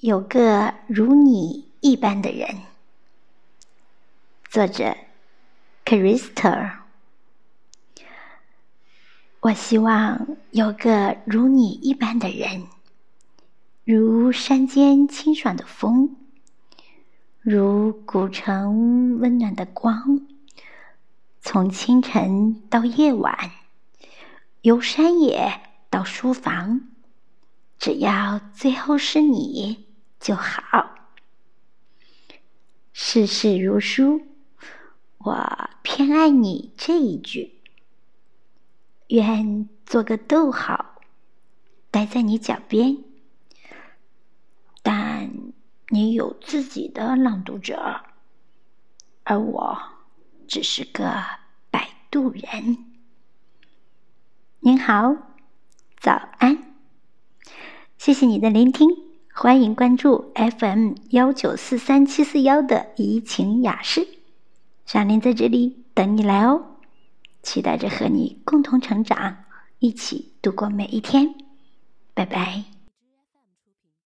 有个如你一般的人，作者 c h r i s t a 我希望有个如你一般的人，如山间清爽的风，如古城温暖的光，从清晨到夜晚，由山野到书房，只要最后是你。就好。世事如书，我偏爱你这一句。愿做个逗号，待在你脚边。但你有自己的朗读者，而我只是个摆渡人。您好，早安，谢谢你的聆听。欢迎关注 FM 幺九四三七四幺的怡情雅室，小林在这里等你来哦，期待着和你共同成长，一起度过每一天，拜拜。